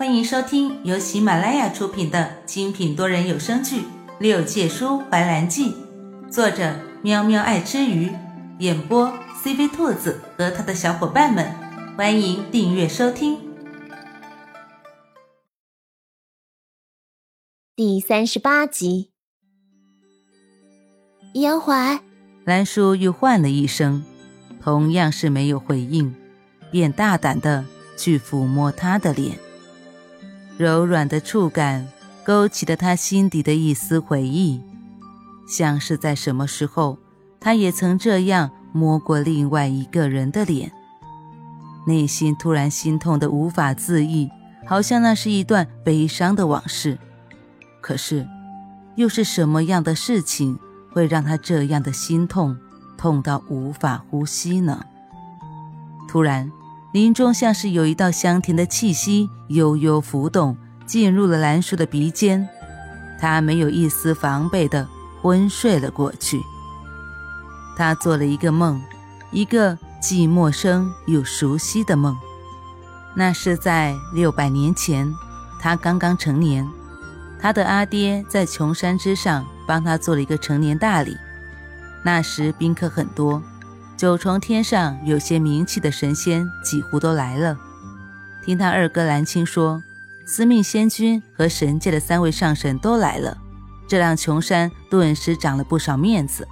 欢迎收听由喜马拉雅出品的精品多人有声剧《六界书怀兰记》，作者喵喵爱吃鱼，演播 CV 兔子和他的小伙伴们。欢迎订阅收听。第三十八集，严怀，兰叔又唤了一声，同样是没有回应，便大胆的去抚摸他的脸。柔软的触感勾起了他心底的一丝回忆，像是在什么时候，他也曾这样摸过另外一个人的脸。内心突然心痛的无法自抑，好像那是一段悲伤的往事。可是，又是什么样的事情会让他这样的心痛，痛到无法呼吸呢？突然。林中像是有一道香甜的气息悠悠浮动，进入了兰叔的鼻尖，他没有一丝防备的昏睡了过去。他做了一个梦，一个既陌生又熟悉的梦。那是在六百年前，他刚刚成年，他的阿爹在琼山之上帮他做了一个成年大礼。那时宾客很多。九重天上有些名气的神仙几乎都来了。听他二哥蓝青说，司命仙君和神界的三位上神都来了，这让琼山顿时长了不少面子。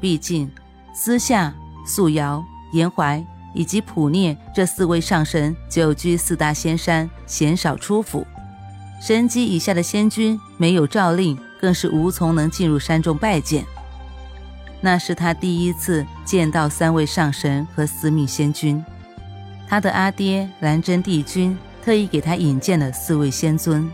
毕竟，司夏、素瑶、严怀以及普聂这四位上神久居四大仙山，鲜少出府。神级以下的仙君没有诏令，更是无从能进入山中拜见。那是他第一次见到三位上神和司命仙君，他的阿爹蓝真帝君特意给他引荐了四位仙尊。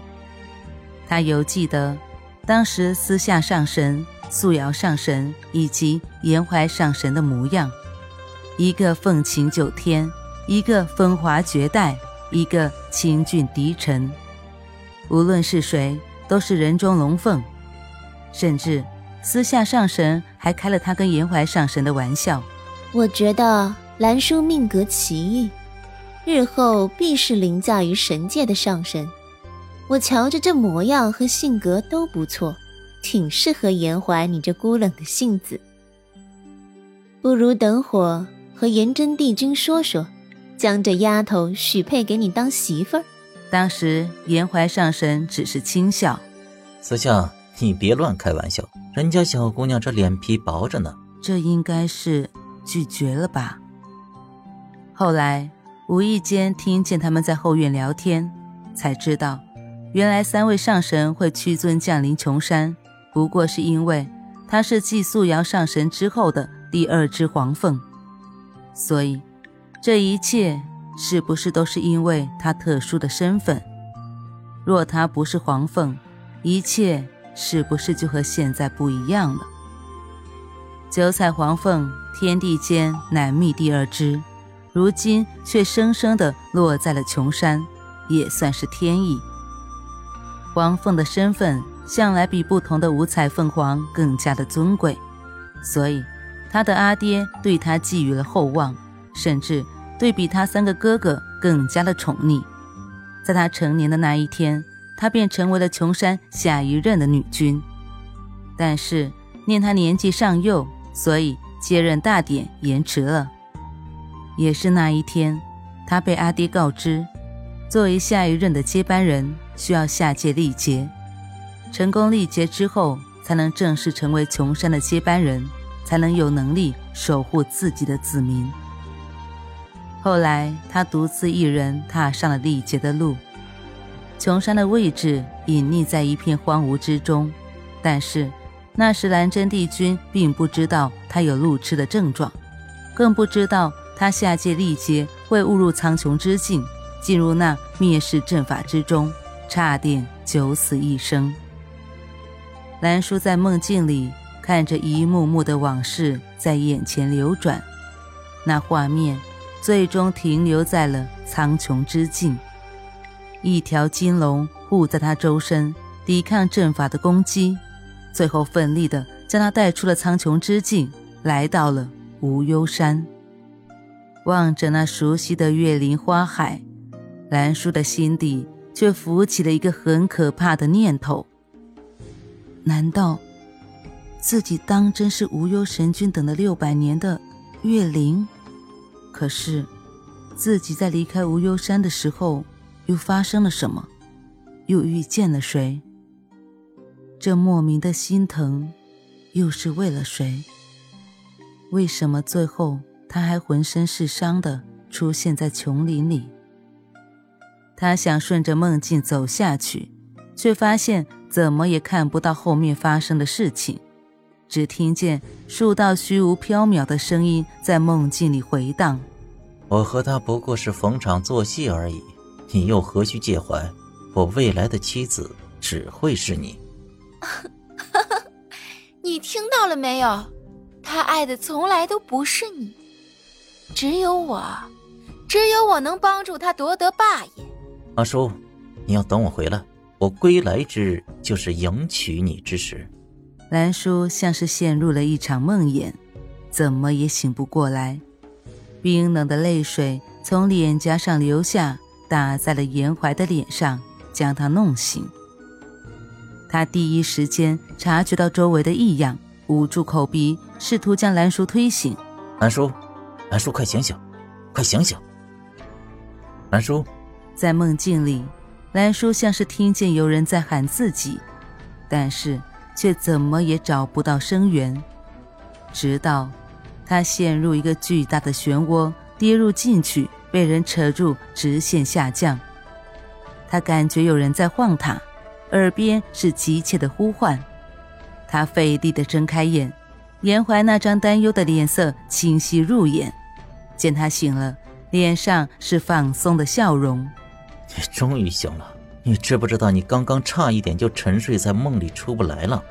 他犹记得，当时私下上神、素瑶上神以及颜怀上神的模样，一个凤情九天，一个风华绝代，一个清俊低沉。无论是谁，都是人中龙凤，甚至。私下上神还开了他跟颜怀上神的玩笑。我觉得兰叔命格奇异，日后必是凌驾于神界的上神。我瞧着这模样和性格都不错，挺适合颜怀你这孤冷的性子。不如等会儿和颜真帝君说说，将这丫头许配给你当媳妇儿。当时颜怀上神只是轻笑：“私下。”你别乱开玩笑，人家小姑娘这脸皮薄着呢。这应该是拒绝了吧？后来无意间听见他们在后院聊天，才知道，原来三位上神会屈尊降临琼山，不过是因为他是继素瑶上神之后的第二只黄凤。所以，这一切是不是都是因为他特殊的身份？若他不是黄凤，一切。是不是就和现在不一样了？九彩黄凤，天地间难觅第二只，如今却生生的落在了琼山，也算是天意。黄凤的身份向来比不同的五彩凤凰更加的尊贵，所以他的阿爹对他寄予了厚望，甚至对比他三个哥哥更加的宠溺。在他成年的那一天。她便成为了琼山下一任的女君，但是念她年纪尚幼，所以接任大典延迟了。也是那一天，她被阿爹告知，作为下一任的接班人，需要下界历劫，成功历劫之后，才能正式成为琼山的接班人，才能有能力守护自己的子民。后来，她独自一人踏上了历劫的路。琼山的位置隐匿在一片荒芜之中，但是那时蓝真帝君并不知道他有路痴的症状，更不知道他下界历劫会误入苍穹之境，进入那灭世阵法之中，差点九死一生。蓝叔在梦境里看着一幕幕的往事在眼前流转，那画面最终停留在了苍穹之境。一条金龙护在他周身，抵抗阵法的攻击，最后奋力的将他带出了苍穹之境，来到了无忧山。望着那熟悉的月林花海，兰叔的心底却浮起了一个很可怕的念头：难道自己当真是无忧神君等了六百年的月灵？可是，自己在离开无忧山的时候，又发生了什么？又遇见了谁？这莫名的心疼，又是为了谁？为什么最后他还浑身是伤的出现在琼林里？他想顺着梦境走下去，却发现怎么也看不到后面发生的事情，只听见数道虚无缥缈的声音在梦境里回荡：“我和他不过是逢场作戏而已，你又何须介怀？我未来的妻子只会是你。”你听到了没有？他爱的从来都不是你，只有我，只有我能帮助他夺得霸业。阿叔，你要等我回来。我归来之日，就是迎娶你之时。兰叔像是陷入了一场梦魇，怎么也醒不过来。冰冷的泪水从脸颊上流下，打在了严怀的脸上，将他弄醒。他第一时间察觉到周围的异样，捂住口鼻，试图将兰叔推醒。兰叔，兰叔，快醒醒，快醒醒！兰叔。在梦境里，兰叔像是听见有人在喊自己，但是却怎么也找不到声源。直到他陷入一个巨大的漩涡，跌入进去，被人扯住，直线下降。他感觉有人在晃他，耳边是急切的呼唤。他费力地睁开眼，严怀那张担忧的脸色清晰入眼。见他醒了，脸上是放松的笑容。你终于醒了，你知不知道你刚刚差一点就沉睡在梦里出不来了？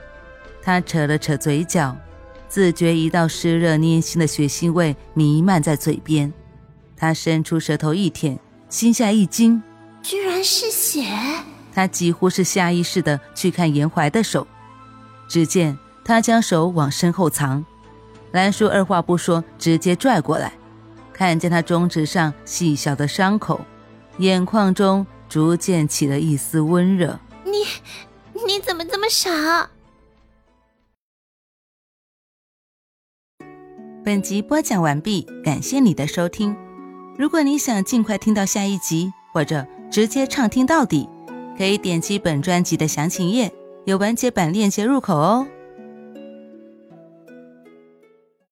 他扯了扯嘴角，自觉一道湿热粘心的血腥味弥漫在嘴边。他伸出舌头一舔，心下一惊，居然是血！他几乎是下意识的去看严怀的手，只见他将手往身后藏。兰叔二话不说，直接拽过来，看见他中指上细小的伤口。眼眶中逐渐起了一丝温热。你，你怎么这么傻？本集播讲完毕，感谢你的收听。如果你想尽快听到下一集，或者直接畅听到底，可以点击本专辑的详情页，有完结版链接入口哦。